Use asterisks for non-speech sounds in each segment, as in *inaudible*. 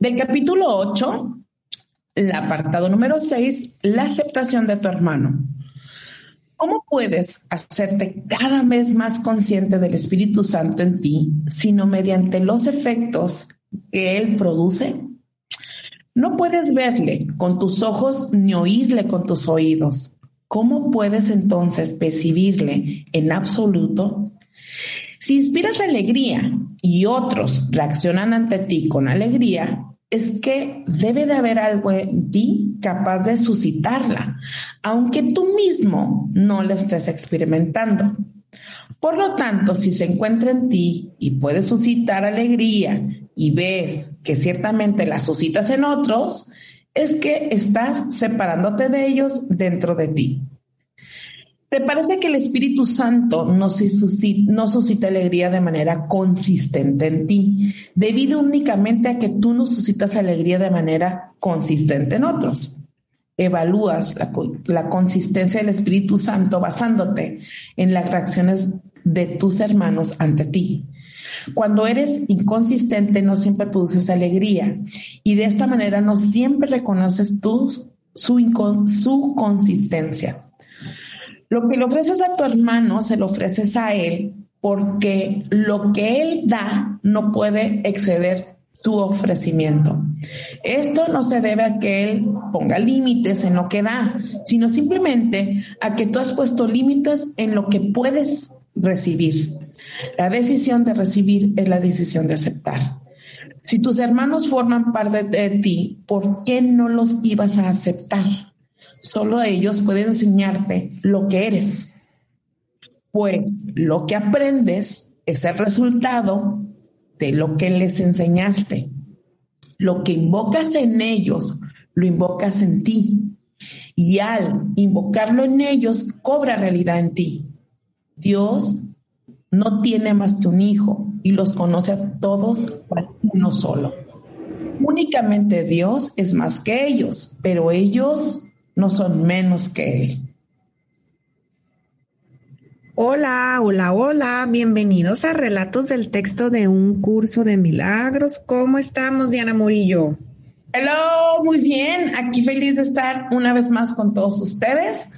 Del capítulo 8, el apartado número 6, la aceptación de tu hermano. ¿Cómo puedes hacerte cada vez más consciente del Espíritu Santo en ti, sino mediante los efectos que Él produce? No puedes verle con tus ojos ni oírle con tus oídos. ¿Cómo puedes entonces percibirle en absoluto? Si inspiras alegría y otros reaccionan ante ti con alegría, es que debe de haber algo en ti capaz de suscitarla, aunque tú mismo no la estés experimentando. Por lo tanto, si se encuentra en ti y puede suscitar alegría y ves que ciertamente la suscitas en otros, es que estás separándote de ellos dentro de ti. ¿Te parece que el Espíritu Santo no, suscita, alegría de manera consistente en ti, debido únicamente a que tú no suscitas alegría de manera consistente en otros? Evalúas la, consistencia del Espíritu Santo basándote en las reacciones de tus hermanos ante ti. Cuando eres inconsistente no siempre produces alegría y de esta manera no siempre reconoces su consistencia. Lo que le ofreces a tu hermano, se lo ofreces a él porque lo que él da no puede exceder tu ofrecimiento. Esto no se debe a que él ponga límites en lo que da, sino simplemente a que tú has puesto límites en lo que puedes recibir. La decisión de recibir es la decisión de aceptar. Si tus hermanos forman parte de ti, ¿por qué no los ibas a aceptar? Solo ellos pueden enseñarte lo que eres. Pues lo que aprendes es el resultado de lo que les enseñaste. Lo que invocas en ellos, lo invocas en ti. Y al invocarlo en ellos, cobra realidad en ti. Dios no tiene más que un hijo y los conoce a todos uno solo. Únicamente Dios es más que ellos, pero ellos no son menos que Él. Hola, hola, hola, bienvenidos a Relatos del Texto de un curso de milagros. ¿Cómo estamos, Diana Murillo? Hello, muy bien. Aquí feliz de estar una vez más con todos ustedes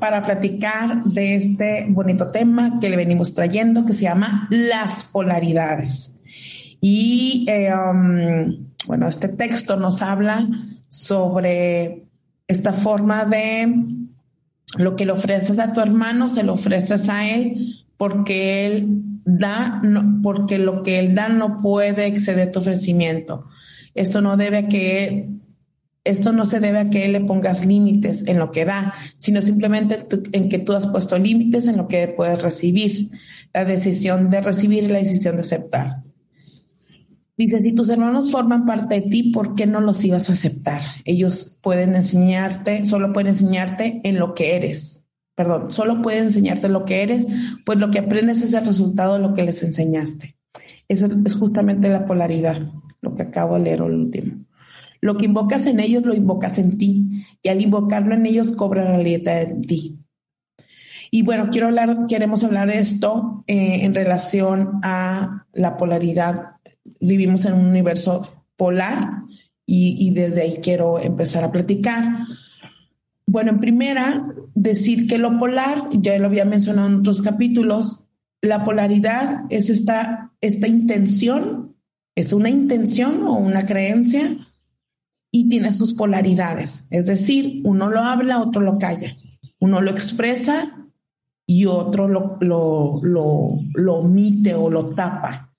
para platicar de este bonito tema que le venimos trayendo que se llama las polaridades. Y eh, um, bueno, este texto nos habla sobre esta forma de lo que le ofreces a tu hermano, se lo ofreces a él porque él da, porque lo que él da no puede exceder tu ofrecimiento. Esto no debe a que esto no se debe a que él le pongas límites en lo que da, sino simplemente en que tú has puesto límites en lo que puedes recibir. La decisión de recibir y la decisión de aceptar. Dice, si tus hermanos forman parte de ti, ¿por qué no los ibas a aceptar? Ellos pueden enseñarte, solo pueden enseñarte en lo que eres. Perdón, solo pueden enseñarte lo que eres, pues lo que aprendes es el resultado de lo que les enseñaste. Eso es justamente la polaridad, lo que acabo de leer el último. Lo que invocas en ellos lo invocas en ti y al invocarlo en ellos cobra realidad en ti. Y bueno, quiero hablar, queremos hablar de esto eh, en relación a la polaridad vivimos en un universo polar y, desde ahí quiero empezar a platicar. Bueno, en primera, decir que lo polar, ya lo había mencionado en otros capítulos, la polaridad es esta, esta intención, es una intención o una creencia y tiene sus polaridades. Es decir, uno lo habla, otro lo calla. Uno lo expresa y otro lo, lo, lo omite o lo tapa.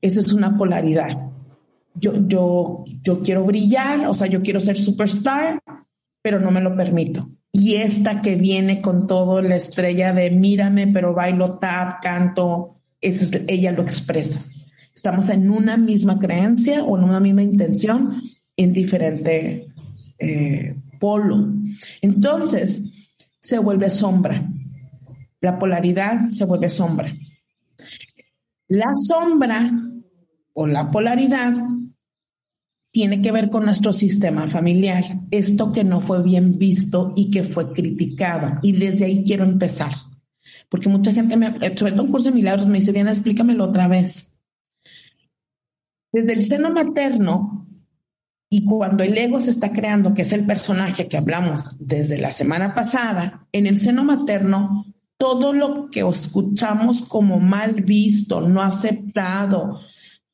Esa es una polaridad. Yo, yo, yo quiero brillar, o sea, yo quiero ser superstar, pero no me lo permito. Y esta que viene con todo la estrella de mírame, pero bailo tap, canto, es, ella lo expresa. Estamos en una misma creencia o en una misma intención en diferente eh, polo. Entonces, se vuelve sombra. La polaridad se vuelve sombra. La sombra o la polaridad tiene que ver con nuestro sistema familiar, esto que no fue bien visto y que fue criticado. Y desde ahí quiero empezar, porque mucha gente, me, sobre todo un curso de milagros, me dice, bien, explícamelo otra vez. Desde el seno materno y cuando el ego se está creando, que es el personaje que hablamos desde la semana pasada, en el seno materno, todo lo que escuchamos como mal visto, no aceptado,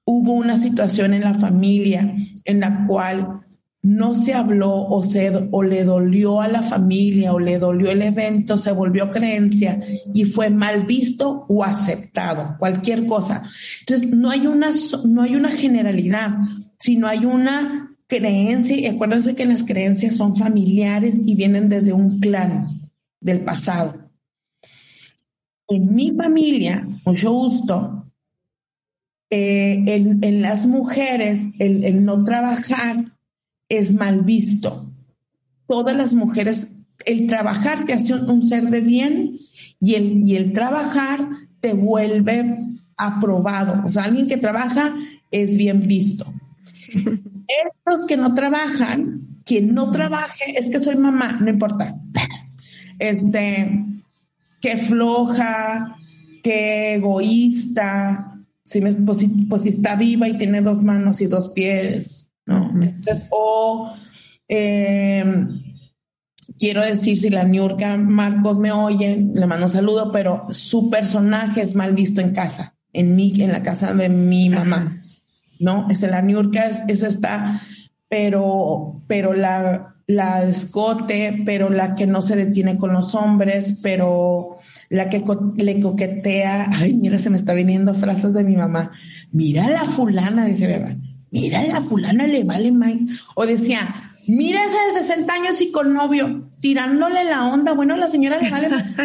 hubo una situación en la familia en la cual no se habló o, se, o le dolió a la familia o le dolió el evento, se volvió creencia y fue mal visto o aceptado, cualquier cosa. Entonces, no hay una, no hay una generalidad, sino hay una creencia, y acuérdense que las creencias son familiares y vienen desde un clan del pasado. En mi familia, mucho gusto, eh, en, las mujeres el, no trabajar es mal visto. Todas las mujeres, el trabajar te hace un, ser de bien y el, y el trabajar te vuelve aprobado. O sea, alguien que trabaja es bien visto. Estos que no trabajan, quien no trabaje, es que soy mamá, no importa. Este, que floja, que egoísta, si, pues, pues, si, está viva y tiene dos manos y dos pies, ¿no? Entonces, o em, quiero decir, si la Niurka Marcos me oye, le mando un saludo, pero su personaje es mal visto en casa, en mi, en la casa de mi mamá, ¿no? Es la Niurka, es, es esta, pero, pero la, la escote, pero la que no se detiene con los hombres, pero la que le coquetea, ay, mira, se me está viniendo frases de mi mamá, mira la fulana, dice, ¿verdad? Mira la fulana, le vale más. O decía, mira ese de 60 años y con novio, tirándole la onda, bueno, la señora le vale más.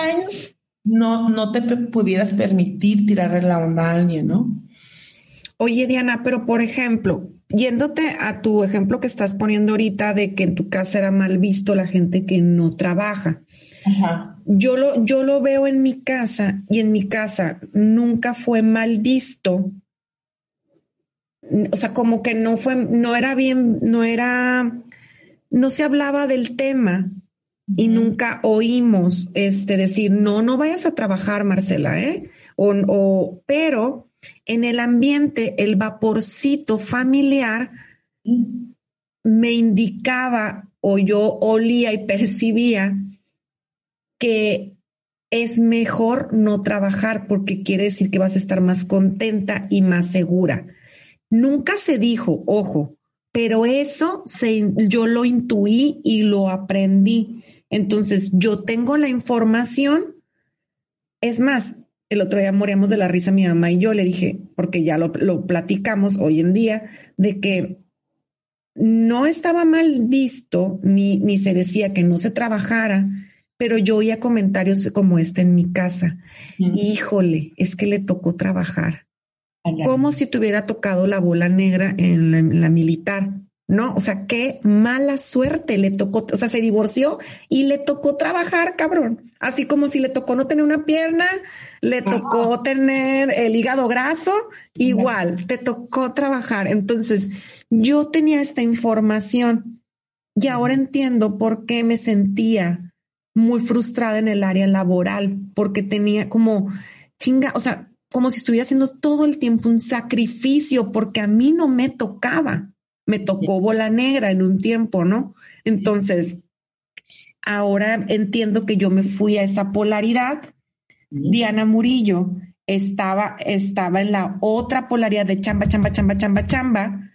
años, no, no te pudieras permitir tirarle la onda a alguien, ¿no? Oye, Diana, pero por ejemplo, yéndote a tu ejemplo que estás poniendo ahorita de que en tu casa era mal visto la gente que no trabaja. Yo lo, yo lo veo en mi casa y en mi casa nunca fue mal visto. O sea, como que no fue, no era bien, no era, no se hablaba del tema y nunca oímos este decir, no, no vayas a trabajar, Marcela, ¿eh? O, o, pero en el ambiente, el vaporcito familiar me indicaba o yo olía y percibía que es mejor no trabajar porque quiere decir que vas a estar más contenta y más segura. Nunca se dijo, ojo, pero eso se, yo lo intuí y lo aprendí. Entonces, yo tengo la información. Es más, el otro día moríamos de la risa mi mamá y yo le dije, porque ya lo, lo platicamos hoy en día, de que no estaba mal visto ni, ni se decía que no se trabajara, pero yo oía comentarios como este en mi casa. Híjole, es que le tocó trabajar. Como si te hubiera tocado la bola negra en la, militar, ¿no? O sea, qué mala suerte le tocó, o sea, se divorció y le tocó trabajar, cabrón. Así como si le tocó no tener una pierna, le tocó tener el hígado graso, igual, te tocó trabajar. Entonces, yo tenía esta información y ahora entiendo por qué me sentía muy frustrada en el área laboral porque tenía como chinga, o sea, como si estuviera haciendo todo el tiempo un sacrificio porque a mí no me tocaba. Me tocó bola negra en un tiempo, ¿no? Entonces, ahora entiendo que yo me fui a esa polaridad. Diana Murillo estaba, estaba en la otra polaridad de chamba, chamba, chamba, chamba, chamba.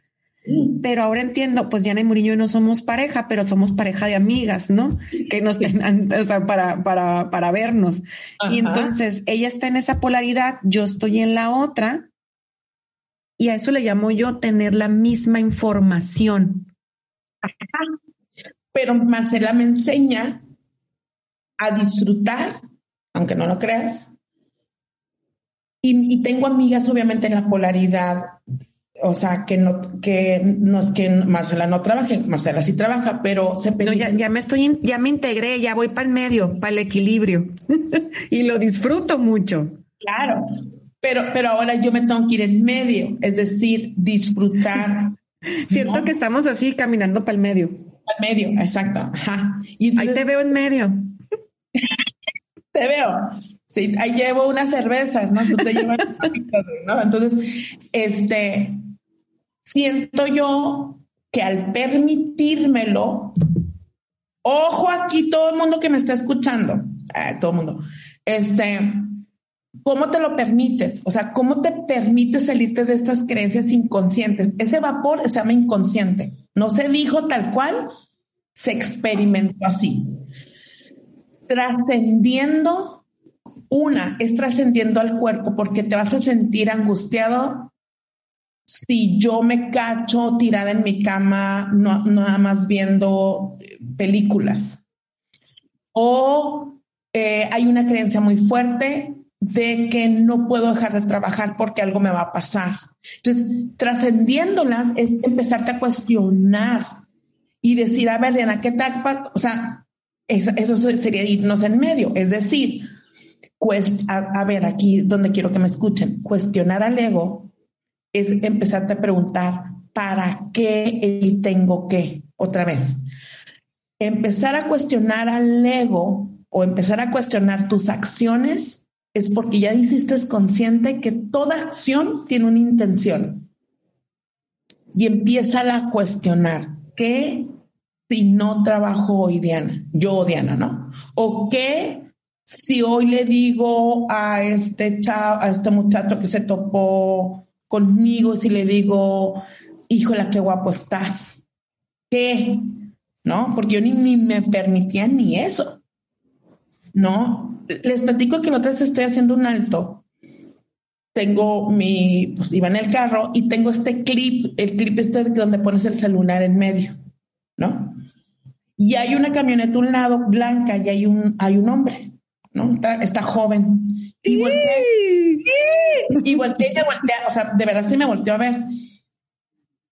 Pero ahora entiendo, pues Diana y Murillo no somos pareja, pero somos pareja de amigas, ¿no? Que nos tengan, o sea, para, para, para vernos. Y entonces ella está en esa polaridad, yo estoy en la otra. Y a eso le llamo yo tener la misma información. Pero Marcela me enseña a disfrutar, aunque no lo creas. Y, y tengo amigas, obviamente, en la polaridad o sea, que no, que no es que Marcela no trabaje, Marcela sí trabaja, pero se no, ya, ya, me estoy, ya me integré, ya voy para el medio, para el equilibrio *laughs* y lo disfruto mucho. Claro, pero, pero ahora yo me tengo que ir en medio, es decir, disfrutar. *laughs* Siento que estamos así caminando para el medio. Al medio, exacto. Ajá. Y Ahí te veo en medio. *laughs* te veo. Sí, ahí llevo unas cervezas, ¿no? Llevas, ¿no? Entonces, este, siento yo que al permitírmelo, ojo aquí todo el mundo que me está escuchando, eh, todo el mundo, este, ¿cómo te lo permites? O sea, ¿cómo te permites salirte de estas creencias inconscientes? Ese vapor se llama inconsciente, no se dijo tal cual, se experimentó así. Trascendiendo, una es trascendiendo al cuerpo porque te vas a sentir angustiado si yo me cacho tirada en mi cama, no, nada más viendo películas. O eh, hay una creencia muy fuerte de que no puedo dejar de trabajar porque algo me va a pasar. Entonces, trascendiéndolas es empezarte a cuestionar y decir, a ver, Diana, ¿qué tal? O sea, eso, sería irnos en medio. Es decir, a ver, aquí donde quiero que me escuchen, cuestionar al ego es empezarte a preguntar, ¿para qué el tengo que? Otra vez. Empezar a cuestionar al ego o empezar a cuestionar tus acciones es porque ya hiciste consciente que toda acción tiene una intención. Y empieza a cuestionar, ¿qué si no trabajo hoy, Diana? Yo, Diana, ¿no? ¿O qué si hoy le digo a este chavo, a este muchacho que se topó conmigo si le digo, híjola, qué guapo estás. ¿Qué? ¿No? Porque yo ni, me permitía ni eso. ¿No? Les platico que la otra vez estoy haciendo un alto. Tengo mi, pues iba en el carro y tengo este clip, el clip este donde pones el celular en medio, ¿no? Y hay una camioneta a un lado blanca y hay un, hay un hombre, ¿no? Está, está joven. Y y volteé y me volteé, o sea, de verdad sí me volteó a ver.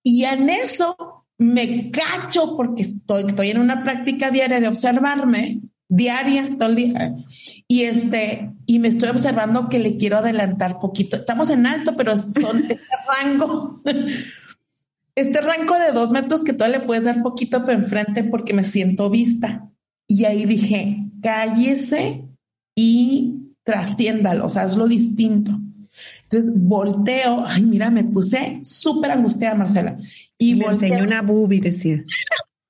Y en eso me cacho porque estoy, estoy en una práctica diaria de observarme, diaria, todo el día. Y este, y me estoy observando que le quiero adelantar poquito. Estamos en alto, pero son *laughs* este rango, este rango de dos metros que todavía le puedes dar poquito para enfrente porque me siento vista. Y ahí dije, cállese y trasciéndalo, o sea, hazlo distinto. Entonces volteo, ay, mira, me puse súper angustiada, Marcela. Y me enseñó una boobie, decía.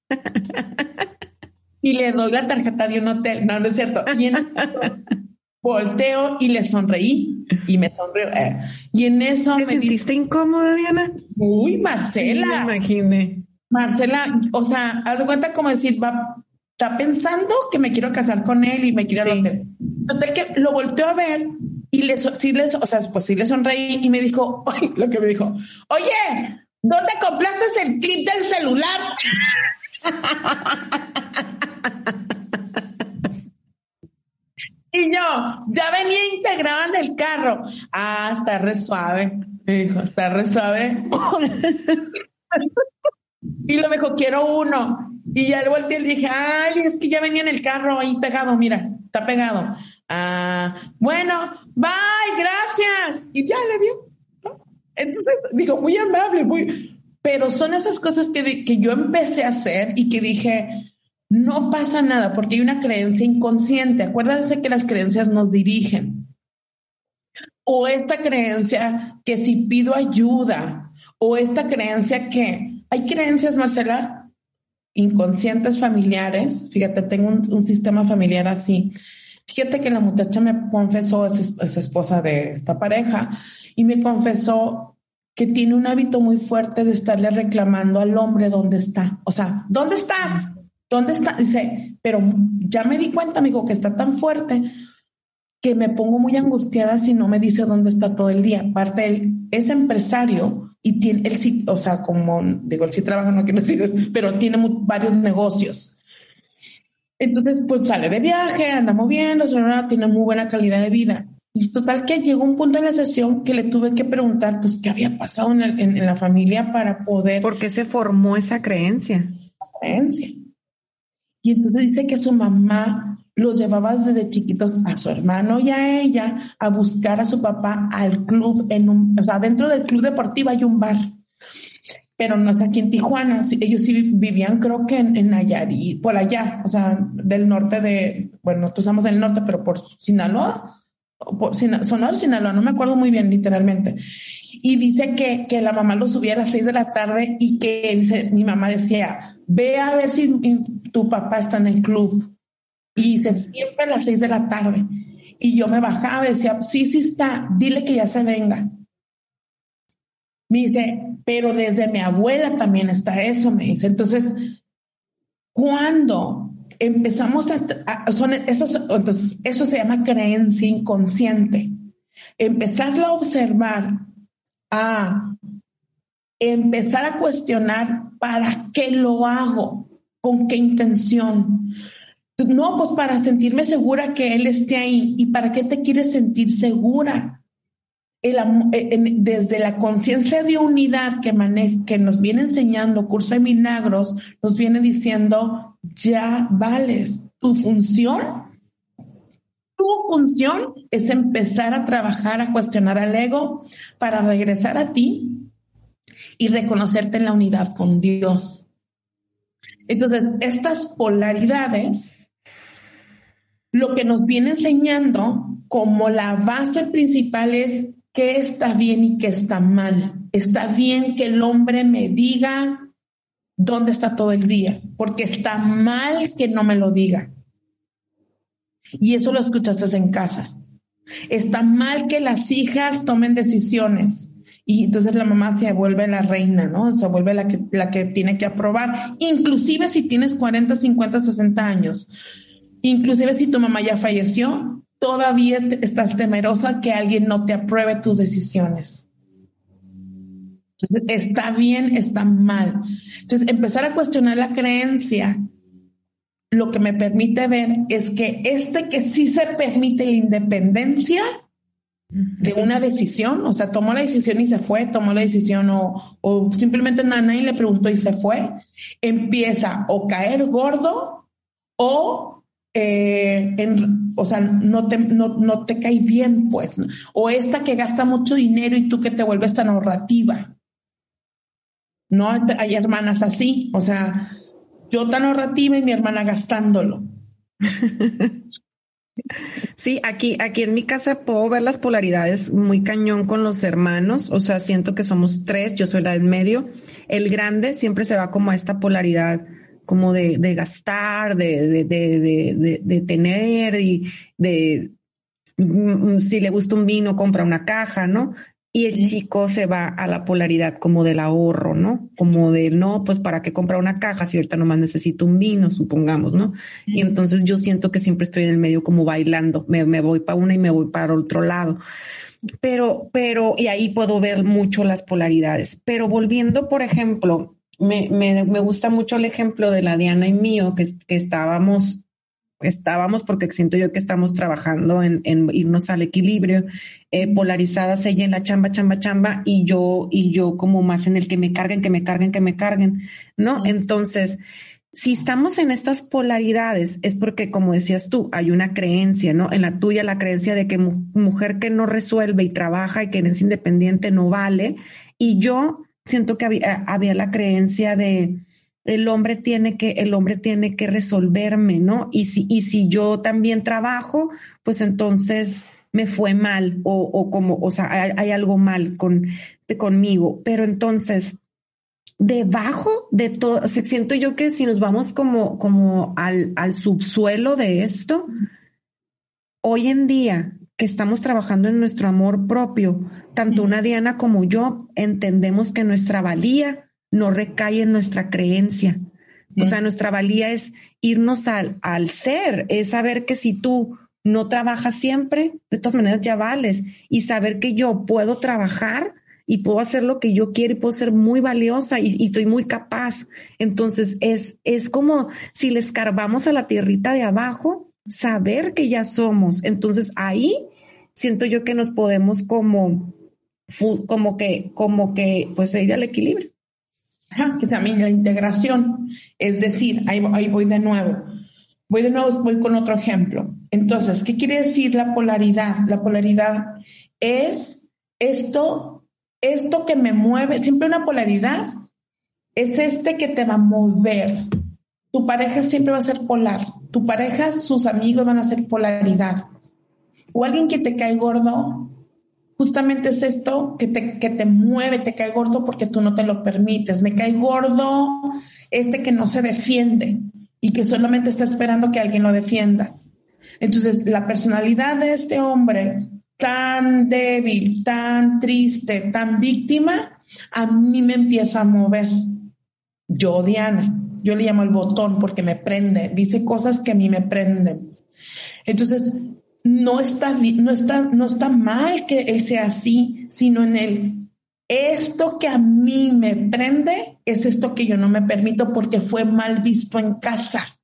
*laughs* y le doy la tarjeta de un hotel. No, no es cierto. Y en volteo y le sonreí y me sonrió. Eh, y en eso ¿Te sentiste incómoda, Diana? Uy, Marcela. me imaginé. Marcela, o sea, haz de cuenta como decir, va, está pensando que me quiero casar con él y me quiero sí. hotel. Total que lo volteo a ver y le, sí les, o sea, pues sí le sonreí y me dijo, *laughs* lo que me dijo, oye, ¿dónde compraste el clip del celular? *laughs* y yo, ya venía integrado en el carro. Ah, está re suave. Me dijo, está re suave. *laughs* y lo dijo, quiero uno. Y ya le volteé le dije, ay, es que ya venía en el carro ahí pegado, mira, está pegado. Ah, bueno, bye, gracias. Y ya le dio. Entonces, digo, muy amable, muy... Pero son esas cosas que, que yo empecé a hacer y que dije, no pasa nada porque hay una creencia inconsciente. Acuérdense que las creencias nos dirigen. o esta creencia que si pido ayuda, o esta creencia que hay creencias, Marcela, inconscientes familiares. Fíjate, tengo un, sistema familiar así. Fíjate que la muchacha me confesó, es, es esposa de esta pareja, y me confesó que tiene un hábito muy fuerte de estarle reclamando al hombre dónde está. O sea, ¿dónde estás? ¿Dónde está? Dice, pero ya me di cuenta, amigo, que está tan fuerte que me pongo muy angustiada si no me dice dónde está todo el día. Aparte, él es empresario y tiene, él sí, o sea, como digo, él sí trabaja, no quiero *laughs* decir, pero tiene varios negocios. Entonces, pues sale de viaje, anda moviendo, tiene muy buena calidad de vida. Y total que llegó un punto en la sesión que le tuve que preguntar, pues, qué había pasado en, en la familia para poder... ¿Por qué se formó esa creencia? Creencia. Y entonces dice que su mamá los llevaba desde chiquitos a su hermano y a ella a buscar a su papá al club, en un, o sea, dentro del club deportivo hay un bar, pero no es aquí en Tijuana, ellos sí vivían creo que en, en Nayarit, por allá, o sea, del norte de, bueno, nosotros estamos del norte, pero por Sinaloa, por Sinaloa, no me acuerdo muy bien literalmente. Y dice que, que la mamá lo subía a las seis de la tarde y que mi mamá decía, ve a ver si tu papá está en el club. Y dice, siempre a las seis de la tarde. Y yo me bajaba decía, sí, sí está, dile que ya se venga. Me dice, pero desde mi abuela también está eso, me dice. Entonces, cuando empezamos a, son esos, entonces, eso se llama creencia inconsciente. Empezarlo a observar, a empezar a cuestionar para qué lo hago, con qué intención. No, pues para sentirme segura que él esté ahí. ¿Y para qué te quieres sentir segura? Eh, desde la conciencia de unidad que, que nos viene enseñando Curso de Milagros, nos viene diciendo, ya vales, tu función, tu función es empezar a trabajar, a cuestionar al ego para regresar a ti y reconocerte en la unidad con Dios. Entonces, estas polaridades, lo que nos viene enseñando como la base principal es qué está bien y qué está mal. Está bien que el hombre me diga dónde está todo el día, porque está mal que no me lo diga. Y eso lo escuchaste en casa. Está mal que las hijas tomen decisiones. Y entonces la mamá se vuelve la reina, ¿no? Se vuelve la que, la que tiene que aprobar, inclusive si tienes 40, 50, 60 años. Inclusive si tu mamá ya falleció, todavía estás temerosa que alguien no te apruebe tus decisiones. Está bien, está mal. Entonces, empezar a cuestionar la creencia, lo que me permite ver es que este que sí se permite la independencia, de una decisión, o sea, tomó la decisión y se fue, tomó la decisión o, o simplemente nadie le preguntó y se fue, empieza o caer gordo o, eh, en, o sea, no te, no, no te cae bien, pues, o esta que gasta mucho dinero y tú que te vuelves tan ahorrativa. No hay hermanas así, o sea, yo tan ahorrativa y mi hermana gastándolo. *laughs* Sí, aquí, aquí en mi casa puedo ver las polaridades muy cañón con los hermanos. O sea, siento que somos tres, yo soy la del medio. El grande siempre se va como a esta polaridad como de, de gastar, de, de, de, de, tener y de mm, mm, si le gusta un vino, compra una caja, ¿no? Y el chico se va a la polaridad como del ahorro, ¿no? Como de, no, pues para qué comprar una caja si ahorita nomás necesito un vino, supongamos, ¿no? Y entonces yo siento que siempre estoy en el medio como bailando, me, me voy para una y me voy para otro lado. Pero, pero, y ahí puedo ver mucho las polaridades. Pero volviendo, por ejemplo, me, me, me gusta mucho el ejemplo de la Diana y mío, que, que estábamos estábamos, porque siento yo que estamos trabajando en, en irnos al equilibrio, eh, polarizadas ella en la chamba, chamba, chamba, y yo, y yo como más en el que me carguen, que me carguen, que me carguen, ¿no? Entonces, si estamos en estas polaridades, es porque, como decías tú, hay una creencia, ¿no? En la tuya, la creencia de que mujer que no resuelve y trabaja y que es independiente no vale. Y yo siento que había, había la creencia de, el hombre tiene que, el hombre tiene que resolverme, ¿no? Y si, y si yo también trabajo, pues entonces me fue mal o, o como, o sea, hay, hay algo mal con, conmigo. Pero entonces, debajo de todo, siento yo que si nos vamos como, como al, al subsuelo de esto, hoy en día que estamos trabajando en nuestro amor propio, tanto una Diana como yo entendemos que nuestra valía no recae en nuestra creencia. O sea, nuestra valía es irnos al, al ser, es saber que si tú no trabajas siempre, de todas maneras ya vales y saber que yo puedo trabajar y puedo hacer lo que yo quiero y puedo ser muy valiosa y, y, estoy muy capaz. Entonces es, es como si le escarbamos a la tierrita de abajo, saber que ya somos. Entonces ahí siento yo que nos podemos como, como que, como que, pues ir al equilibrio. Ajá, que también la integración. Es decir, ahí, ahí voy de nuevo. Voy de nuevo, voy con otro ejemplo. Entonces, ¿qué quiere decir la polaridad? La polaridad es esto esto que me mueve, siempre una polaridad, es este que te va a mover. Tu pareja siempre va a ser polar. Tu pareja, sus amigos van a ser polaridad. O alguien que te cae gordo, justamente es esto que te, que te mueve, te cae gordo porque tú no te lo permites. Me cae gordo este que no se defiende y que solamente está esperando que alguien lo defienda. Entonces, la personalidad de este hombre tan débil, tan triste, tan víctima, a mí me empieza a mover. Yo, Diana, yo le llamo el botón porque me prende, dice cosas que a mí me prenden. Entonces, no está, no está, no está mal que él sea así, sino en él. Esto que a mí me prende es esto que yo no me permito porque fue mal visto en casa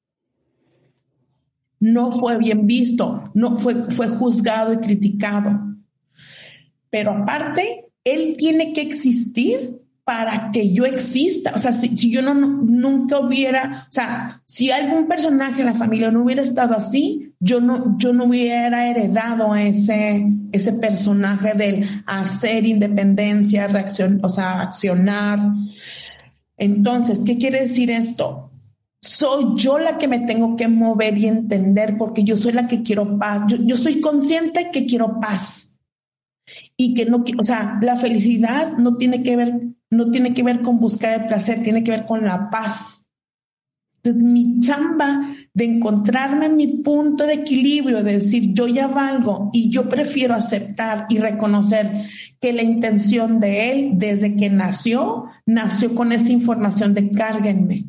no fue bien visto, no fue, fue juzgado y criticado. Pero aparte, él tiene que existir para que yo exista. O sea, si, yo no, nunca hubiera, o sea, si algún personaje en la familia no hubiera estado así, yo no, yo no hubiera heredado ese, ese personaje del hacer independencia, reacción, o sea, accionar. Entonces, ¿qué quiere decir esto? soy yo la que me tengo que mover y entender porque yo soy la que quiero paz. Yo, soy consciente que quiero paz y que no, o sea, la felicidad no tiene que ver, no tiene que ver con buscar el placer, tiene que ver con la paz. Entonces, mi chamba de encontrarme en mi punto de equilibrio, de decir yo ya valgo y yo prefiero aceptar y reconocer que la intención de él desde que nació, nació con esta información de cárguenme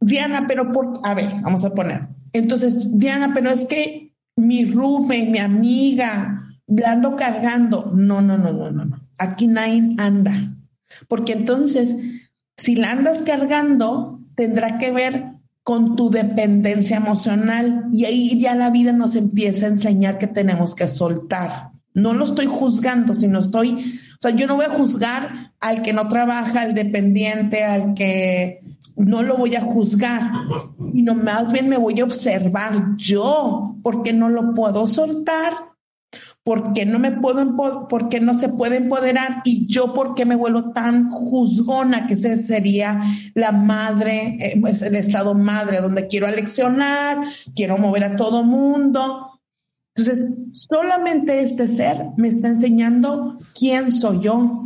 Diana, pero por, a ver, vamos a poner. Entonces, Diana, pero es que mi rume, mi amiga, la ando cargando. No, no, no, no, no, no. Aquí nadie anda. Porque entonces, si la andas cargando, tendrá que ver con tu dependencia emocional. Y ahí ya la vida nos empieza a enseñar que tenemos que soltar. No lo estoy juzgando, sino estoy, o sea, yo no voy a juzgar al que no trabaja, al dependiente, al que no lo voy a juzgar, sino más bien me voy a observar yo, porque no lo puedo soltar, porque no me puedo, porque no se puede empoderar y yo porque me vuelvo tan juzgona, que ese sería la madre, eh, es el estado madre, donde quiero aleccionar, quiero mover a todo mundo. Entonces, solamente este ser me está enseñando quién soy yo,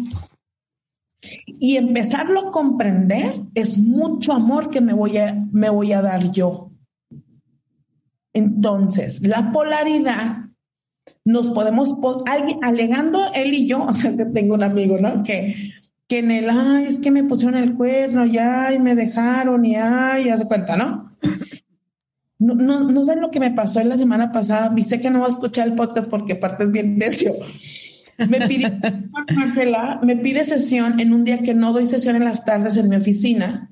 y empezarlo a comprender es mucho amor que me voy a, me voy a dar yo. Entonces, la polaridad nos podemos, alguien, alegando él y yo, *laughs* o sea, que tengo un amigo, ¿no? Que, que en el, ay, es que me pusieron el cuerno, y me dejaron, y ay, ya se cuenta, ¿no? No, no, no sé lo que me pasó la semana pasada, y sé que no voy a escuchar el podcast porque aparte es bien necio. Me pide, *laughs* Marcela, me pide sesión en un día que no doy sesión en las tardes en mi oficina.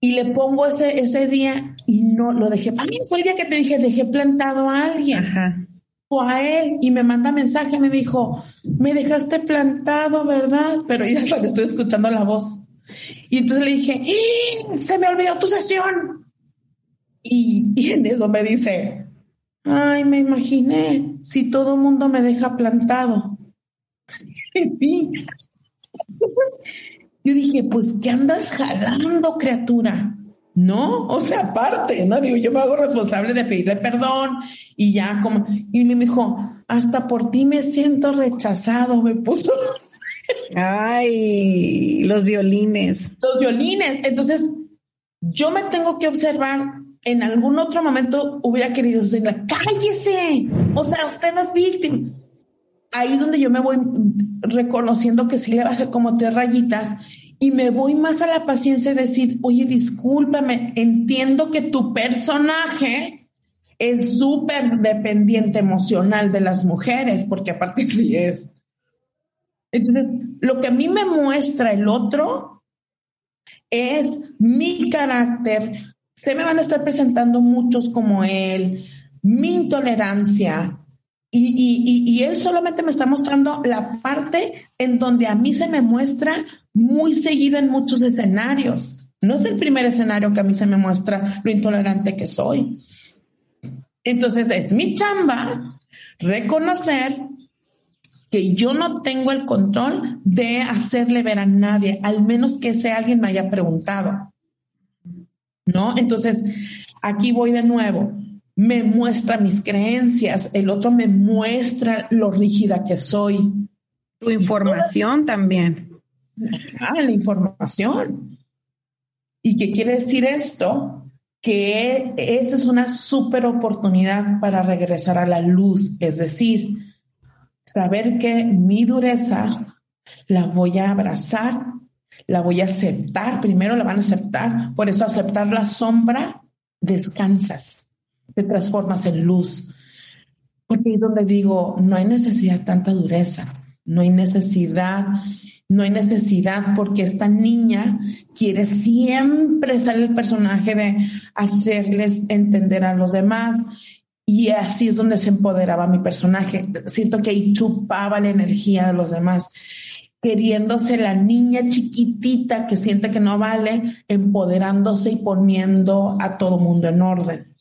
Y le pongo ese, ese día y no lo dejé. A fue el día que te dije, dejé plantado a alguien. O a él. Y me manda mensaje, me dijo, me dejaste plantado, ¿verdad? Pero ya hasta le estoy escuchando la voz. Y entonces le dije, se me olvidó tu sesión. Y, en eso me dice, Ay, me imaginé si todo mundo me deja plantado. *laughs* sí. Yo dije, pues, ¿qué andas jalando, criatura? No, o sea, aparte, ¿no? Digo, yo me hago responsable de pedirle perdón y ya como, y me dijo, hasta por ti me siento rechazado, me puso. Ay, los violines. Los violines. Entonces, yo me tengo que observar. En algún otro momento hubiera querido decirle, cállese. O sea, usted no es víctima. Ahí es donde yo me voy reconociendo que sí le bajé como tres rayitas y me voy más a la paciencia de decir, oye, discúlpame, entiendo que tu personaje es súper dependiente emocional de las mujeres, porque aparte *laughs* sí es. Entonces, lo que a mí me muestra el otro es mi carácter. Se me van a estar presentando muchos como él, mi intolerancia, y, él solamente me está mostrando la parte en donde a mí se me muestra muy seguido en muchos escenarios. No es el primer escenario que a mí se me muestra lo intolerante que soy. Entonces es mi chamba reconocer que yo no tengo el control de hacerle ver a nadie, al menos que ese alguien me haya preguntado. ¿No? Entonces, aquí voy de nuevo me muestra mis creencias, el otro me muestra lo rígida que soy. Tu información también. Ah, la información. ¿Y qué quiere decir esto? Que esa es una súper oportunidad para regresar a la luz, es decir, saber que mi dureza la voy a abrazar, la voy a aceptar, primero la van a aceptar, por eso aceptar la sombra, descansas te transformas en luz. Porque es donde digo, no hay necesidad de tanta dureza, no hay necesidad, no hay necesidad porque esta niña quiere siempre ser el personaje de hacerles entender a los demás. Y así es donde se empoderaba mi personaje. Siento que ahí chupaba la energía de los demás queriéndose la niña chiquitita que siente que no vale, empoderándose y poniendo a todo mundo en orden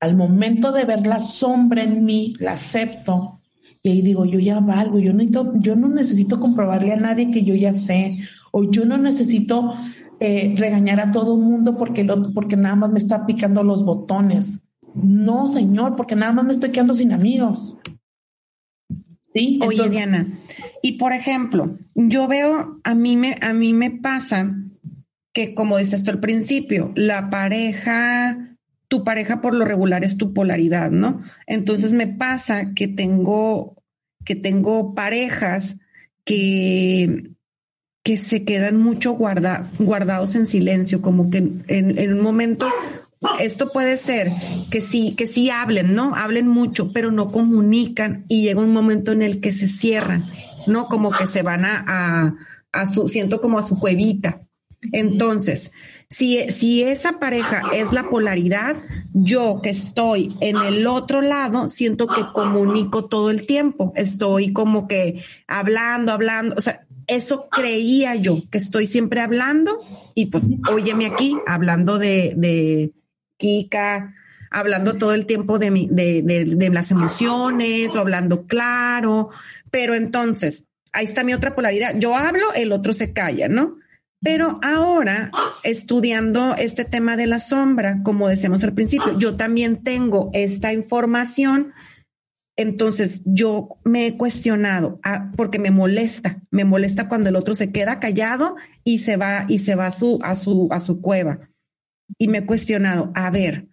al momento de ver la sombra en mí, la acepto y ahí digo, yo ya valgo, yo, necesito, yo no necesito comprobarle a nadie que yo ya sé, o yo no necesito eh, regañar a todo el mundo porque, lo, porque nada más me está picando los botones. No, señor, porque nada más me estoy quedando sin amigos. Sí. Oye, Diana, y por ejemplo, yo veo, a mí me, a mí me pasa que, como dices tú al principio, la pareja tu pareja por lo regular es tu polaridad, ¿no? Entonces me pasa que tengo, que tengo parejas que, que se quedan mucho guarda, guardados en silencio, como que en, un momento esto puede ser que sí, que sí hablen, ¿no? Hablen mucho, pero no comunican y llega un momento en el que se cierran, ¿no? Como que se van a, a, a su, siento como a su cuevita. Entonces, si, si esa pareja es la polaridad, yo que estoy en el otro lado, siento que comunico todo el tiempo. Estoy como que hablando, hablando. O sea, eso creía yo, que estoy siempre hablando y pues óyeme aquí, hablando de, de Kika, hablando todo el tiempo de, mi, de, de, de las emociones o hablando claro. Pero entonces, ahí está mi otra polaridad. Yo hablo, el otro se calla, ¿no? Pero ahora, estudiando este tema de la sombra, como decíamos al principio, yo también tengo esta información. Entonces, yo me he cuestionado ah, porque me molesta, me molesta cuando el otro se queda callado y se va y se va a su a su a su cueva. Y me he cuestionado, a ver,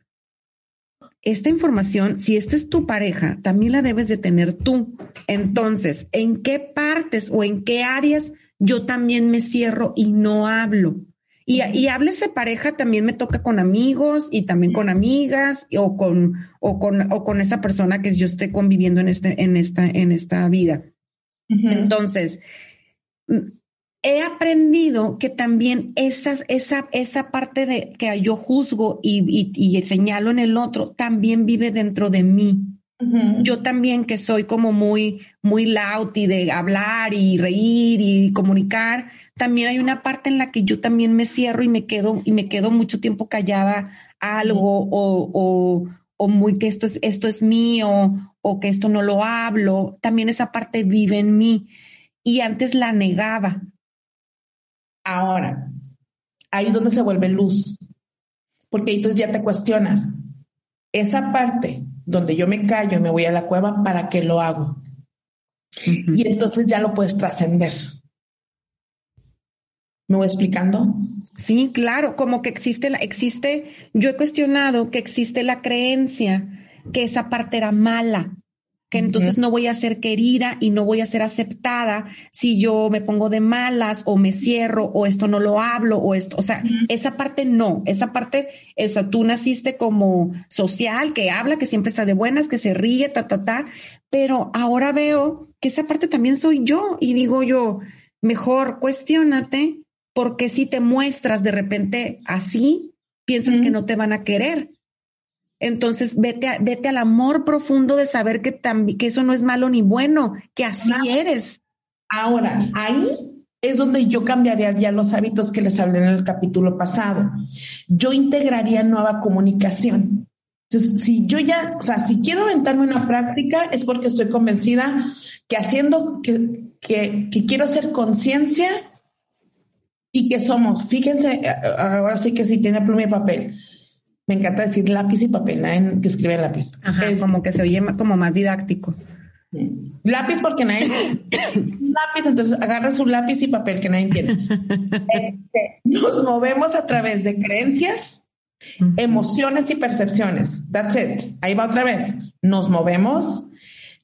esta información, si esta es tu pareja, también la debes de tener tú. Entonces, ¿en qué partes o en qué áreas yo también me cierro y no hablo. Y, y háblese pareja, también me toca con amigos y también con amigas o con, o con, o con esa persona que yo esté conviviendo en, este, en, esta, en esta vida. Entonces, he aprendido que también esa, esa, esa parte de que yo juzgo y, y, y señalo en el otro también vive dentro de mí. Yo también que soy como muy, muy loud y de hablar y reír y comunicar, también hay una parte en la que yo también me cierro y me quedo y me quedo mucho tiempo callada algo o, o, o, muy que esto es, esto es mío o que esto no lo hablo. También esa parte vive en mí y antes la negaba. Ahora, ahí es donde se vuelve luz. porque entonces ya te cuestionas. Esa parte donde yo me callo y me voy a la cueva, ¿para qué lo hago? Y entonces ya lo puedes trascender. ¿Me voy explicando? Sí, claro, como que existe la, existe, yo he cuestionado que existe la creencia que esa parte era mala, que entonces no voy a ser querida y no voy a ser aceptada si yo me pongo de malas o me cierro o esto no lo hablo o esto, o sea, esa parte no, esa parte, esa tú naciste como social, que habla, que siempre está de buenas, que se ríe, ta, ta, ta, pero ahora veo que esa parte también soy yo y digo yo, mejor cuestionate porque si te muestras de repente así, piensas que no te van a querer. Entonces, vete, vete al amor profundo de saber que, que eso no es malo ni bueno, que así eres. Ahora, ahí es donde yo cambiaría ya los hábitos que les hablé en el capítulo pasado. Yo integraría nueva comunicación. Entonces, si yo ya, o sea, si quiero aventarme una práctica es porque estoy convencida que haciendo, que, que, que quiero hacer conciencia y que somos, fíjense, ahora sí que sí tiene pluma y papel. Me encanta decir lápiz y papel, nadie que escribe lápiz. Ajá, como que se oye como más didáctico. Lápiz porque nadie *coughs* lápiz, entonces agarra su lápiz y papel que nadie entiende. *laughs* Este, nos movemos a través de creencias, emociones y percepciones. That's it. Ahí va otra vez. Nos movemos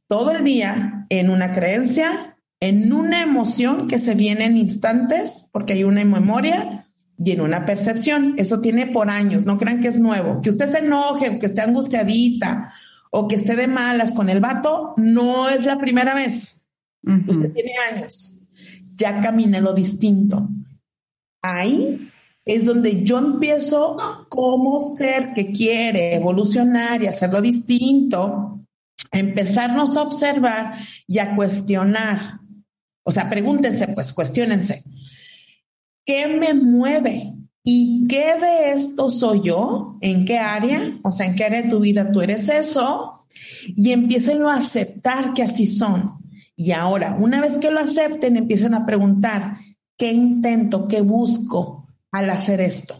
todo el día en una creencia, en una emoción que se viene en instantes, porque hay una memoria y en una percepción. Eso tiene por años, no crean que es nuevo. Que usted se enoje o que esté angustiadita o que esté de malas con el vato, no es la primera vez. Usted tiene años. Ya caminé lo distinto. Ahí es donde yo empiezo como ser que quiere evolucionar y hacerlo distinto, empezarnos a observar y a cuestionar o sea, pregúntense, pues, cuestionense. ¿Qué me mueve? ¿Y qué de esto soy yo? ¿En qué área? O sea, ¿en qué área de tu vida tú eres eso? Y empiecen a aceptar que así son. Y ahora, una vez que lo acepten, empiezan a preguntar, ¿qué intento, qué busco al hacer esto?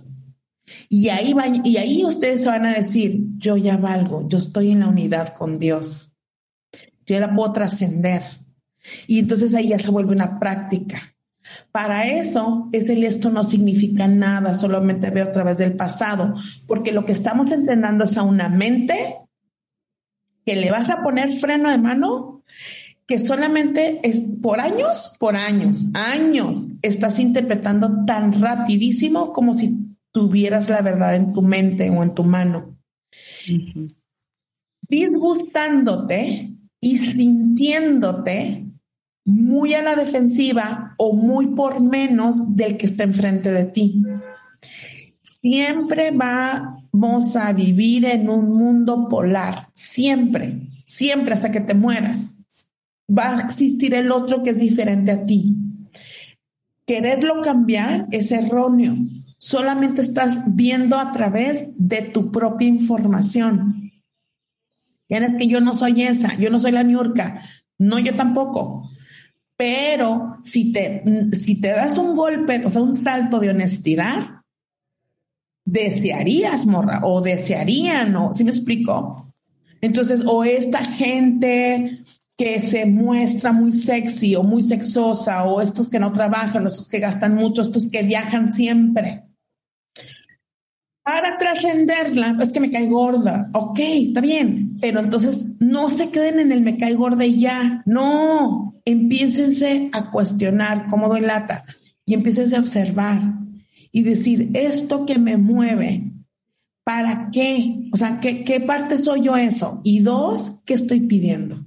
Y ahí, van, y ahí ustedes se van a decir, yo ya valgo, yo estoy en la unidad con Dios. Yo la puedo trascender. Y entonces ahí ya se vuelve una práctica. Para eso, ese esto no significa nada, solamente veo a través del pasado, porque lo que estamos entrenando es a una mente que le vas a poner freno de mano, que solamente es por años, por años, años, estás interpretando tan rapidísimo como si tuvieras la verdad en tu mente o en tu mano. Disgustándote y sintiéndote muy a la defensiva o muy por menos del que está enfrente de ti. Siempre vamos a vivir en un mundo polar, siempre, siempre hasta que te mueras. Va a existir el otro que es diferente a ti. Quererlo cambiar es erróneo. Solamente estás viendo a través de tu propia información. Tienes que yo no soy esa, yo no soy la Niurka, no yo tampoco pero si te, si te das un golpe, o sea, un salto de honestidad, desearías, morra, o desearían, ¿no? ¿Sí me explico? Entonces, o esta gente que se muestra muy sexy o muy sexosa, o estos que no trabajan, estos que gastan mucho, estos que viajan siempre. Para trascenderla, es que me cae gorda. Ok, está bien, pero entonces no se queden en el me cae gorda y ya. No, empiécense a cuestionar cómo doy lata y empiécense a observar y decir, esto que me mueve, ¿para qué? O sea, ¿qué, qué parte soy yo eso? Y dos, ¿qué estoy pidiendo?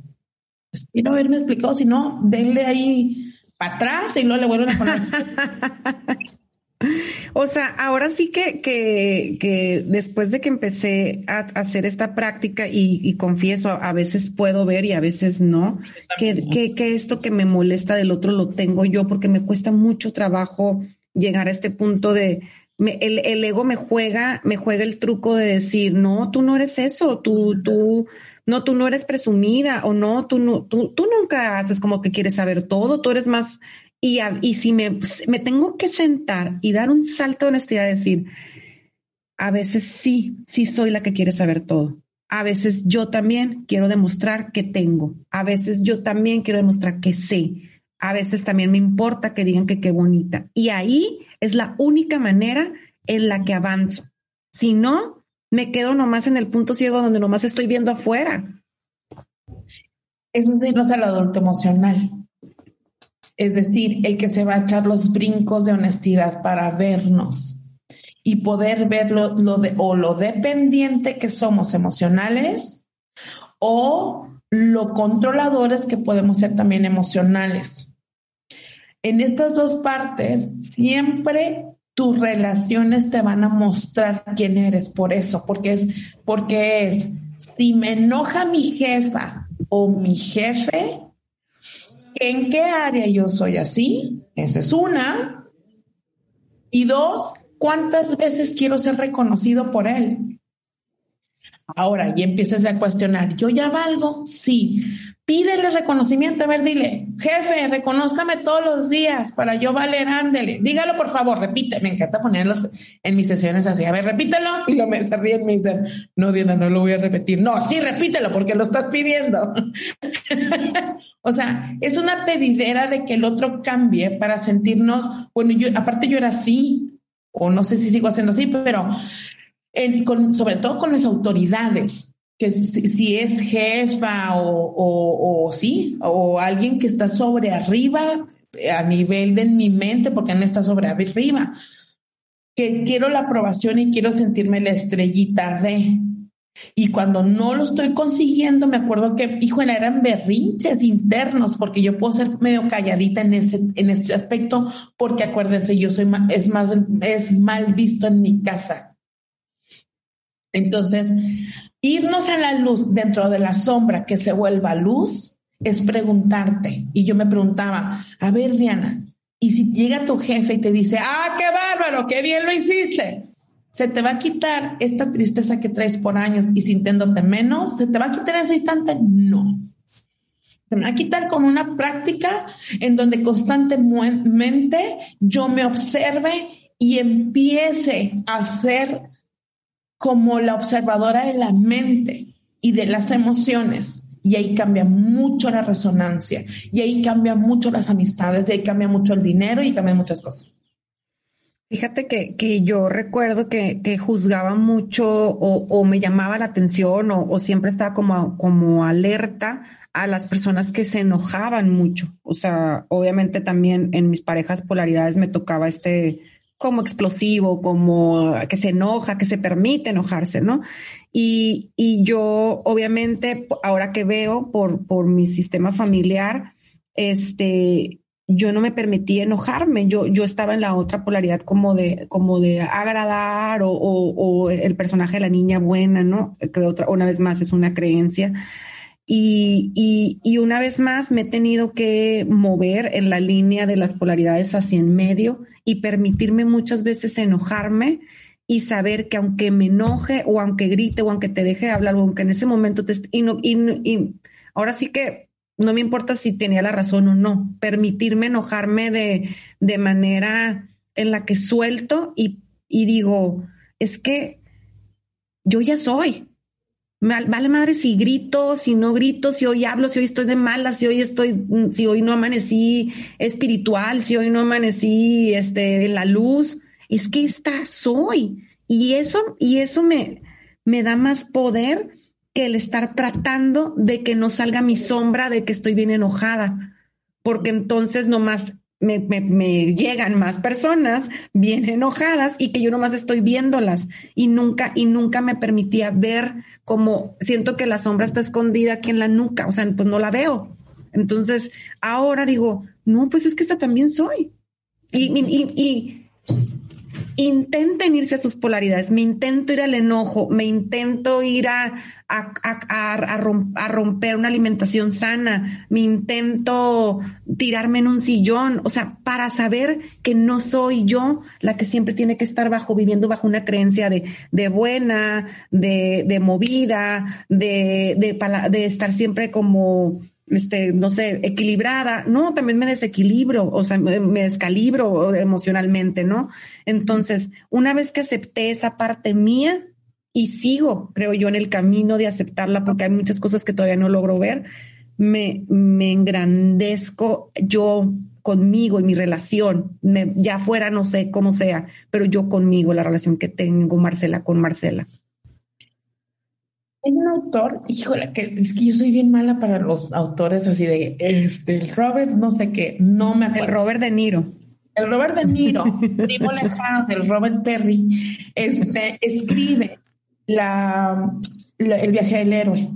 Pues quiero haberme explicado, si no, denle ahí para atrás y luego le vuelven a poner. *laughs* *laughs* O sea, ahora sí que, que, que después de que empecé a, hacer esta práctica y, confieso, a, veces puedo ver y a veces no, que, que, esto que me molesta del otro lo tengo yo porque me cuesta mucho trabajo llegar a este punto de, el, el, ego me juega, me juega el truco de decir, no, tú no eres eso, tú, tú, no, tú no eres presumida o no, tú no, tú, tú nunca haces como que quieres saber todo, tú eres más, y, y si me, me, tengo que sentar y dar un salto de honestidad, decir, a veces sí, sí soy la que quiere saber todo. A veces yo también quiero demostrar que tengo. A veces yo también quiero demostrar que sé. A veces también me importa que digan que qué bonita. Y ahí es la única manera en la que avanzo. Si no, me quedo nomás en el punto ciego donde nomás estoy viendo afuera. Eso es irnos al adulto emocional. Es decir, el que se va a echar los brincos de honestidad para vernos y poder ver lo, de, o lo dependiente que somos emocionales o lo controladores que podemos ser también emocionales. En estas dos partes, siempre tus relaciones te van a mostrar quién eres por eso, porque es, porque es, si me enoja mi jefa o mi jefe, ¿en qué área yo soy así? Esa es una. Y dos, ¿Cuántas veces quiero ser reconocido por él? Ahora, y empiezas a cuestionar, ¿yo ya valgo? Sí. Pídele reconocimiento, a ver, dile, jefe, reconózcame todos los días para yo valer, ándele. Dígalo, por favor, repite. Me encanta ponerlos en mis sesiones así. A ver, repítelo. Y lo me se ríen, me dicen, no, Diana, no lo voy a repetir. No, sí, repítelo porque lo estás pidiendo. *laughs* o sea, es una pedidera de que el otro cambie para sentirnos, bueno, yo, aparte yo era así, o no sé si sigo haciendo así, pero sobre todo con las autoridades, que si, es jefa o, o, sí, o alguien que está sobre arriba a nivel de mi mente, porque no está sobre arriba, que quiero la aprobación y quiero sentirme la estrellita de. Y cuando no lo estoy consiguiendo, me acuerdo que, híjole, eran berrinches internos, porque yo puedo ser medio calladita en ese, en este aspecto, porque acuérdense, yo soy, es más, es mal visto en mi casa. Entonces, irnos a la luz dentro de la sombra que se vuelva luz es preguntarte. Y yo me preguntaba, a ver, Diana, y si llega tu jefe y te dice, ah, qué bárbaro, qué bien lo hiciste, se te va a quitar esta tristeza que traes por años y sintiéndote menos, se te va a quitar ese instante, no. Se me va a quitar con una práctica en donde constantemente yo me observe y empiece a ser como la observadora de la mente y de las emociones. Y ahí cambia mucho la resonancia, y ahí cambia mucho las amistades, y ahí cambia mucho el dinero y cambia muchas cosas. Fíjate que, que yo recuerdo que, que juzgaba mucho o, me llamaba la atención o, o, siempre estaba como, como alerta a las personas que se enojaban mucho. O sea, obviamente también en mis parejas polaridades me tocaba este como explosivo, como que se enoja, que se permite enojarse, ¿no? Y, y yo, obviamente, ahora que veo por, por mi sistema familiar, este, yo no me permitía enojarme, yo, yo estaba en la otra polaridad como de, como de agradar o, o, el personaje de la niña buena, ¿no? Que otra, una vez más es una creencia. Y, y, y, una vez más me he tenido que mover en la línea de las polaridades hacia en medio y permitirme muchas veces enojarme y saber que aunque me enoje o aunque grite o aunque te deje de hablar o aunque en ese momento te... Y, no, y, y ahora sí que no me importa si tenía la razón o no, permitirme enojarme de, de manera en la que suelto y, y digo, es que yo ya soy. Vale madre si grito, si no grito, si hoy hablo, si hoy estoy de mala, si hoy estoy, si hoy no amanecí espiritual, si hoy no amanecí este, en la luz. Es que esta soy. Y eso, y eso me, me da más poder que el estar tratando de que no salga mi sombra de que estoy bien enojada, porque entonces nomás me, me, llegan más personas bien enojadas y que yo nomás estoy viéndolas y nunca, y nunca me permitía ver como siento que la sombra está escondida aquí en la nuca, o sea, pues no la veo. Entonces, ahora digo, no, pues es que esta también soy. Y, y, y, intenten irse a sus polaridades, me intento ir al enojo, me intento ir a, romper una alimentación sana, me intento tirarme en un sillón, o sea, para saber que no soy yo la que siempre tiene que estar bajo, viviendo bajo una creencia de, buena, de, movida, de estar siempre como este, no sé, equilibrada. No, también me desequilibro, o sea, me, descalibro emocionalmente, ¿no? Entonces, una vez que acepté esa parte mía y sigo, creo yo, en el camino de aceptarla, porque hay muchas cosas que todavía no logro ver, me, me engrandezco yo conmigo y mi relación, me, ya fuera no sé cómo sea, pero yo conmigo, la relación que tengo Marcela con Marcela. Hay un autor, híjole, que es que yo soy bien mala para los autores así de este, el Robert, no sé qué, no me acuerdo. El Robert De Niro. El Robert De Niro, primo lejano del Robert Perry, este, escribe la, la- el viaje del héroe.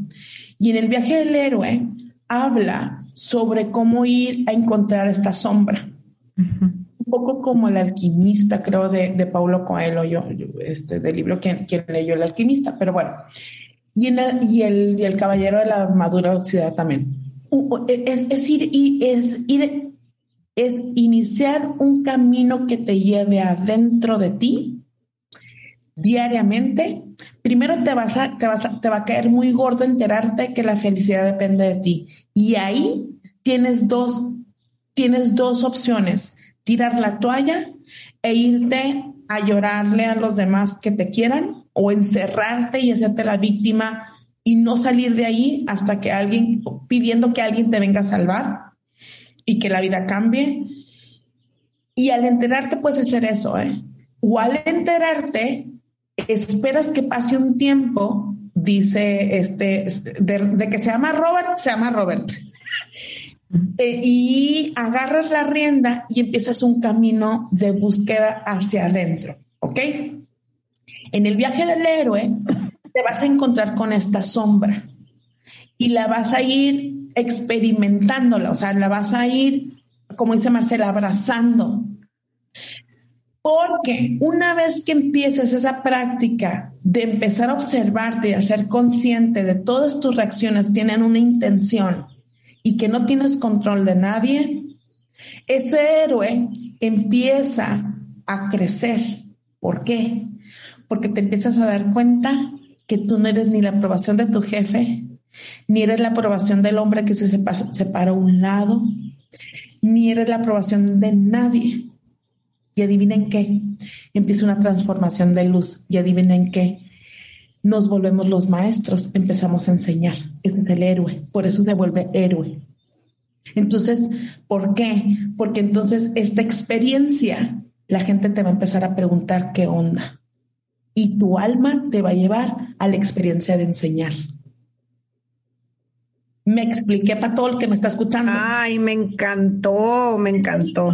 Y en el viaje del héroe habla sobre cómo ir a encontrar esta sombra. Un poco como el alquimista, creo, de, de Paulo Coelho, yo, yo, este, del libro quien, quien leyó El alquimista, pero bueno. Y, el, y, el, caballero de la armadura oxidada también. Es, es ir, es ir, es iniciar un camino que te lleve adentro de ti diariamente. Primero te vas a, te vas a, te va a caer muy gordo enterarte que la felicidad depende de ti. Y ahí tienes dos, tienes dos opciones: tirar la toalla e irte a llorarle a los demás que te quieran o encerrarte y hacerte la víctima y no salir de ahí hasta que alguien, pidiendo que alguien te venga a salvar y que la vida cambie. Y al enterarte puedes hacer eso, ¿eh? O al enterarte, esperas que pase un tiempo, dice este, de, de que se llama Robert, se llama Robert. *laughs* Eh, y agarras la rienda y empiezas un camino de búsqueda hacia adentro, ¿ok? En el viaje del héroe te vas a encontrar con esta sombra y la vas a ir experimentándola, o sea, la vas a ir, como dice Marcela, abrazando. Porque una vez que empieces esa práctica de empezar a observarte y a ser consciente de todas tus reacciones tienen una intención y que no tienes control de nadie, ese héroe empieza a crecer. ¿Por qué? Porque te empiezas a dar cuenta que tú no eres ni la aprobación de tu jefe, ni eres la aprobación del hombre que se sepa- separa a un lado, ni eres la aprobación de nadie. Y adivinen qué, empieza una transformación de luz. Y adivinen qué, nos volvemos los maestros, empezamos a enseñar. Ese es el héroe, por eso se vuelve héroe. Entonces, ¿por qué? Porque entonces esta experiencia, la gente te va a empezar a preguntar qué onda. Y tu alma te va a llevar a la experiencia de enseñar. Me expliqué para todo el que me está escuchando. Ay, me encantó, me encantó.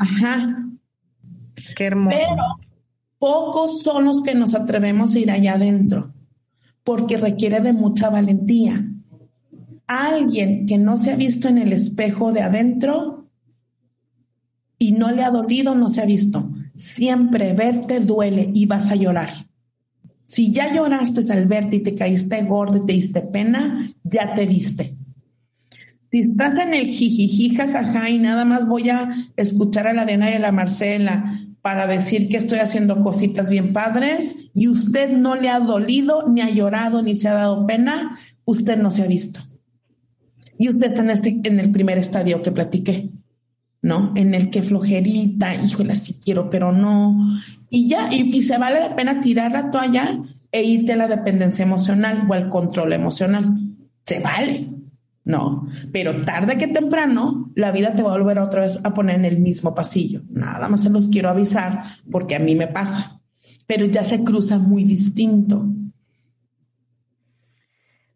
Ajá. Qué hermoso. Pero pocos son los que nos atrevemos a ir allá adentro, porque requiere de mucha valentía. Alguien que no se ha visto en el espejo de adentro y no le ha dolido, no se ha visto. Siempre verte duele y vas a llorar. Si ya lloraste al verte y te caíste gordo y te diste pena, ya te viste. Si estás en el jijiji, jajaja, y nada más voy a escuchar a la Dena y a la Marcela para decir que estoy haciendo cositas bien padres y usted no le ha dolido, ni ha llorado, ni se ha dado pena, usted no se ha visto. Y usted está en, este, en el primer estadio que platiqué, ¿no? En el que flojerita, híjole, sí quiero, pero no. Y ya, y, y se vale la pena tirar la toalla e irte a la dependencia emocional o al control emocional. Se vale, no, pero tarde que temprano la vida te va a volver otra vez a poner en el mismo pasillo. Nada más se los quiero avisar porque a mí me pasa, pero ya se cruza muy distinto.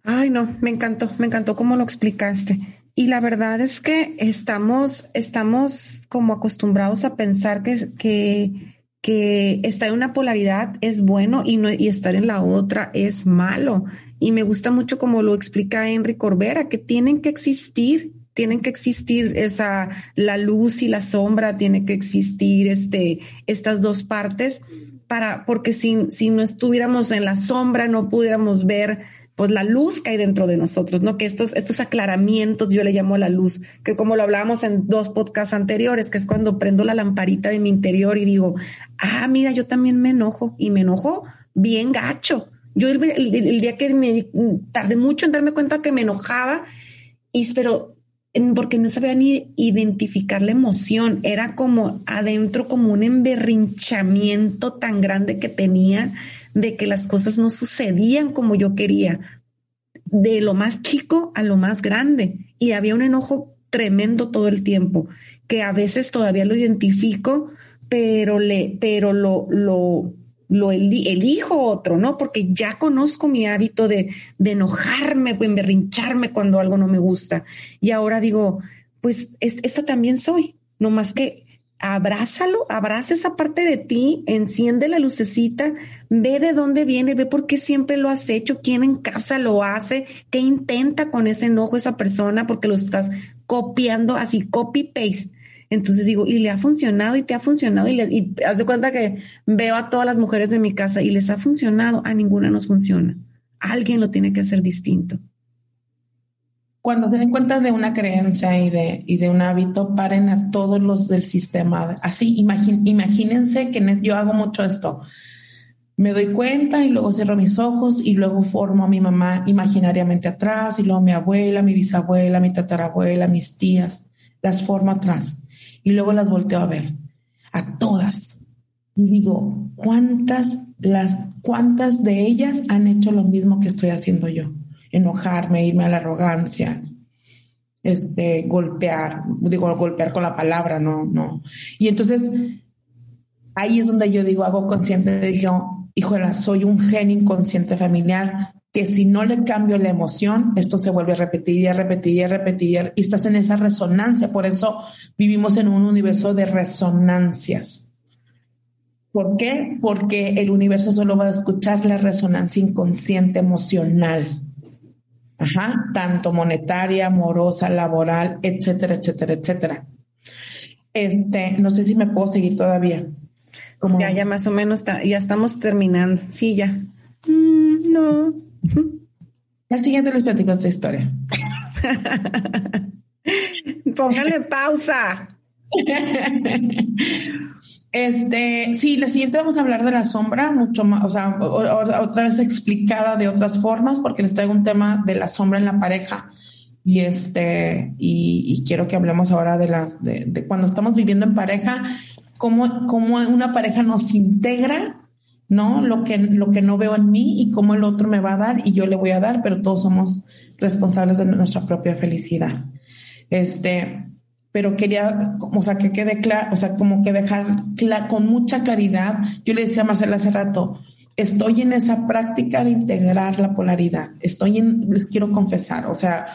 Ay, no, me encantó, me encantó cómo lo explicaste. Y la verdad es que estamos, estamos como acostumbrados a pensar que, que, estar en una polaridad es bueno y, no, y estar en la otra es malo. Y me gusta mucho como lo explica Henry Corbera, que tienen que existir, tienen que existir esa, la luz y la sombra, tiene que existir este, estas dos partes para, porque si no estuviéramos en la sombra, no pudiéramos ver pues la luz que hay dentro de nosotros, ¿no? Que estos, estos aclaramientos, yo le llamo la luz, que como lo hablábamos en dos podcasts anteriores, que es cuando prendo la lamparita de mi interior y digo, ah, mira, yo también me enojo y me enojo bien gacho. Yo el, el, día que me tardé mucho en darme cuenta que me enojaba y pero porque no sabía ni identificar la emoción, era como adentro como un emberrinchamiento tan grande que tenía de que las cosas no sucedían como yo quería, de lo más chico a lo más grande. Y había un enojo tremendo todo el tiempo, que a veces todavía lo identifico, pero le, pero lo, lo, lo elijo otro, ¿no? Porque ya conozco mi hábito de, de enojarme o emberrincharme cuando algo no me gusta. Y ahora digo, pues esta también soy, no más que abrázalo, abraza esa parte de ti, enciende la lucecita, ve de dónde viene, ve por qué siempre lo has hecho, quién en casa lo hace, qué intenta con ese enojo esa persona, porque lo estás copiando así, copy paste entonces digo, y le ha funcionado y te ha funcionado y, y haz de cuenta que veo a todas las mujeres de mi casa y les ha funcionado, a ninguna nos funciona. Alguien lo tiene que hacer distinto. Cuando se den cuenta de una creencia y de, y de un hábito, paren a todos los del sistema. Así, imagínense que yo hago mucho esto. Me doy cuenta y luego cierro mis ojos y luego formo a mi mamá imaginariamente atrás y luego mi abuela, mi bisabuela, mi tatarabuela, mis tías, las formo atrás y luego las volteo a ver, a todas. Y digo, ¿cuántas, las, cuántas de ellas han hecho lo mismo que estoy haciendo yo? Enojarme, irme a la arrogancia, este, golpear, digo, golpear con la palabra, no, no. Y entonces, ahí es donde yo digo, hago consciente, dije, oh, híjola, soy un gen inconsciente familiar, que si no le cambio la emoción, esto se vuelve a repetir y a repetir y a repetir y estás en esa resonancia. Por eso vivimos en un universo de resonancias. ¿Por qué? Porque el universo solo va a escuchar la resonancia inconsciente emocional. Ajá, tanto monetaria, amorosa, laboral, etcétera, etcétera, etcétera. Este, no sé si me puedo seguir todavía. Ya, ya más o menos, ya estamos terminando. Sí, ya. Mm, no. La siguiente les platico esta historia. *laughs* Póngale pausa. *laughs* Este, sí, la siguiente vamos a hablar de la sombra, mucho más, o sea, otra vez explicada de otras formas, porque les traigo un tema de la sombra en la pareja. Y este, y, quiero que hablemos ahora de la, de, cuando estamos viviendo en pareja, cómo, cómo una pareja nos integra ¿no? Lo que, lo que no veo en mí y cómo el otro me va a dar y yo le voy a dar, pero todos somos responsables de nuestra propia felicidad. Este, pero quería, o sea, que quede claro, o sea, como que dejar con mucha claridad. Yo le decía a Marcela hace rato, estoy en esa práctica de integrar la polaridad. Estoy en, les quiero confesar, o sea,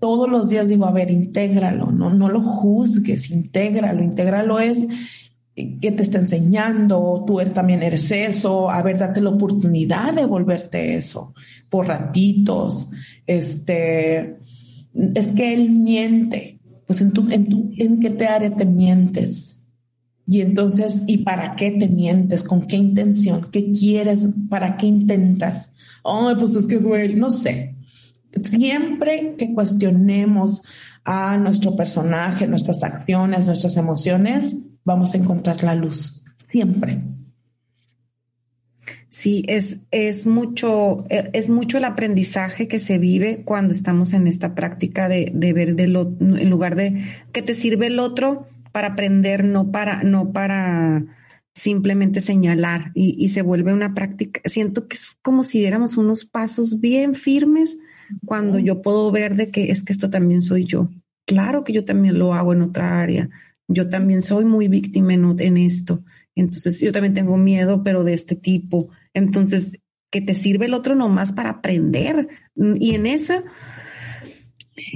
todos los días digo, a ver, intégralo, no, no lo juzgues, intégralo, intégralo es qué te está enseñando, tú también eres eso, a ver, date la oportunidad de volverte eso por ratitos. Este, es que él miente, pues en, tu, en, tu, en qué te área te mientes. Y entonces, ¿y para qué te mientes? ¿Con qué intención? ¿Qué quieres? ¿Para qué intentas? Ay, pues es que duele, no sé. Siempre que cuestionemos a nuestro personaje, nuestras acciones, nuestras emociones, vamos a encontrar la luz, siempre. Sí, es, es mucho, es mucho el aprendizaje que se vive cuando estamos en esta práctica de, de ver del en lugar de que te sirve el otro para aprender, no para, no para simplemente señalar y, y se vuelve una práctica. Siento que es como si diéramos unos pasos bien firmes cuando yo puedo ver de que es que esto también soy yo. Claro que yo también lo hago en otra área yo también soy muy víctima en, esto. Entonces yo también tengo miedo, pero de este tipo. Entonces, que te sirve el otro nomás para aprender. Y en esa,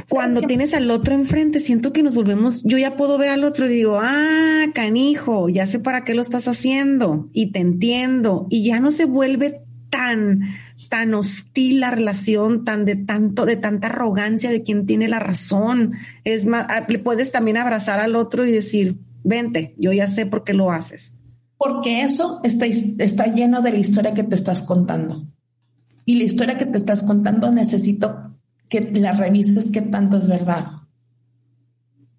cuando tienes al otro enfrente, siento que nos volvemos, yo ya puedo ver al otro y digo, ah, canijo, ya sé para qué lo estás haciendo y te entiendo. Y ya no se vuelve tan, tan hostil la relación, tan de tanto, de tanta arrogancia de quien tiene la razón. Es más, ah, le puedes también abrazar al otro y decir, vente, yo ya sé por qué lo haces. Porque eso está, está lleno de la historia que te estás contando. Y la historia que te estás contando necesito que la revises qué tanto es verdad.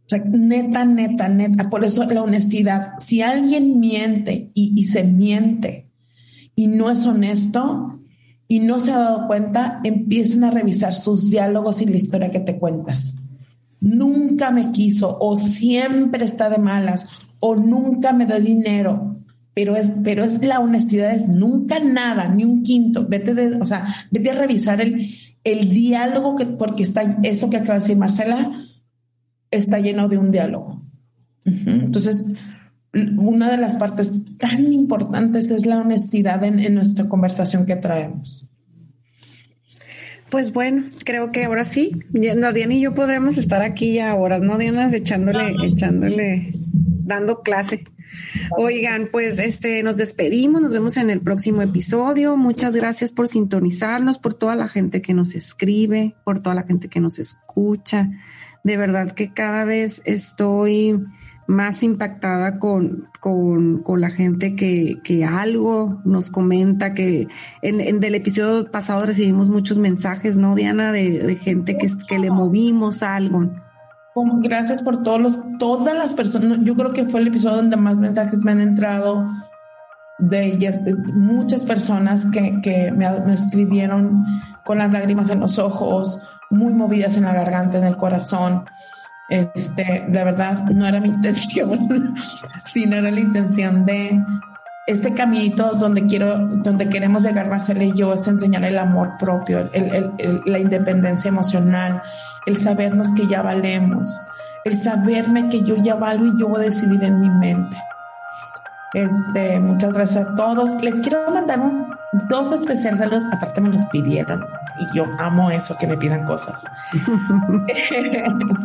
O sea, neta, neta, neta. Por eso la honestidad. Si alguien miente y, y se miente y no es honesto, y no se ha dado cuenta, empiecen a revisar sus diálogos y la historia que te cuentas. Nunca me quiso o siempre está de malas o nunca me da dinero. Pero es, pero es la honestidad, es nunca nada, ni un quinto. Vete, de, o sea, vete a revisar el, el diálogo que, porque está, eso que acaba de decir Marcela, está lleno de un diálogo. Entonces, una de las partes tan importantes es la honestidad en, nuestra conversación que traemos. Pues bueno, creo que ahora sí, no, Diana y yo podremos estar aquí ya horas, ¿no, Diana? Echándole, echándole, dando clase. Oigan, pues este nos despedimos, nos vemos en el próximo episodio. Muchas gracias por sintonizarnos, por toda la gente que nos escribe, por toda la gente que nos escucha. De verdad que cada vez estoy más impactada con, con, con la gente que, que, algo nos comenta, que en, en, del episodio pasado recibimos muchos mensajes, ¿no, Diana? De, de gente que, que le movimos algo. Gracias por todos los, todas las personas, yo creo que fue el episodio donde más mensajes me han entrado de ellas, de muchas personas que, que me, escribieron con las lágrimas en los ojos, muy movidas en la garganta, en el corazón. Este, de verdad, no era mi *laughs* intención, sino era la intención de este caminito donde quiero, donde queremos llegar Marcela y yo es enseñar el amor propio, la independencia emocional, el sabernos que ya valemos, el saberme que yo ya valgo y yo voy a decidir en mi mente. Este, muchas gracias a todos. Les quiero mandar dos especiales saludos, aparte me los pidieron y yo amo eso, que me pidan cosas. *laughs*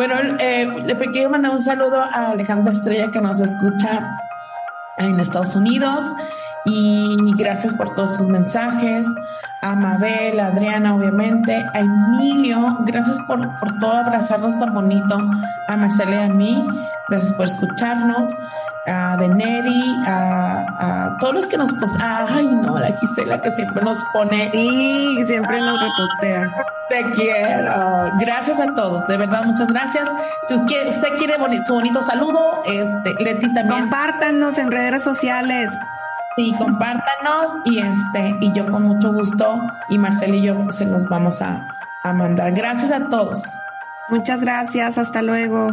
Bueno, eh, le quiero mandar un saludo a Alejandra Estrella que nos escucha en Estados Unidos y gracias por todos sus mensajes. A Mabel, a Adriana, obviamente, a Emilio, gracias por, por todo abrazarnos tan bonito, a Marcela y a mí, gracias por escucharnos a Deneri, a, a, todos los que nos postean. Ay, no, la Gisela que siempre nos pone. y siempre nos repostea. Te quiero. Gracias a todos, de verdad, muchas gracias. Si usted quiere su bonito saludo, este, Leti también. Compártanos en redes sociales. Sí, compártanos y este, y yo con mucho gusto, y Marcel y yo se los vamos a, a mandar. Gracias a todos. Muchas gracias, hasta luego.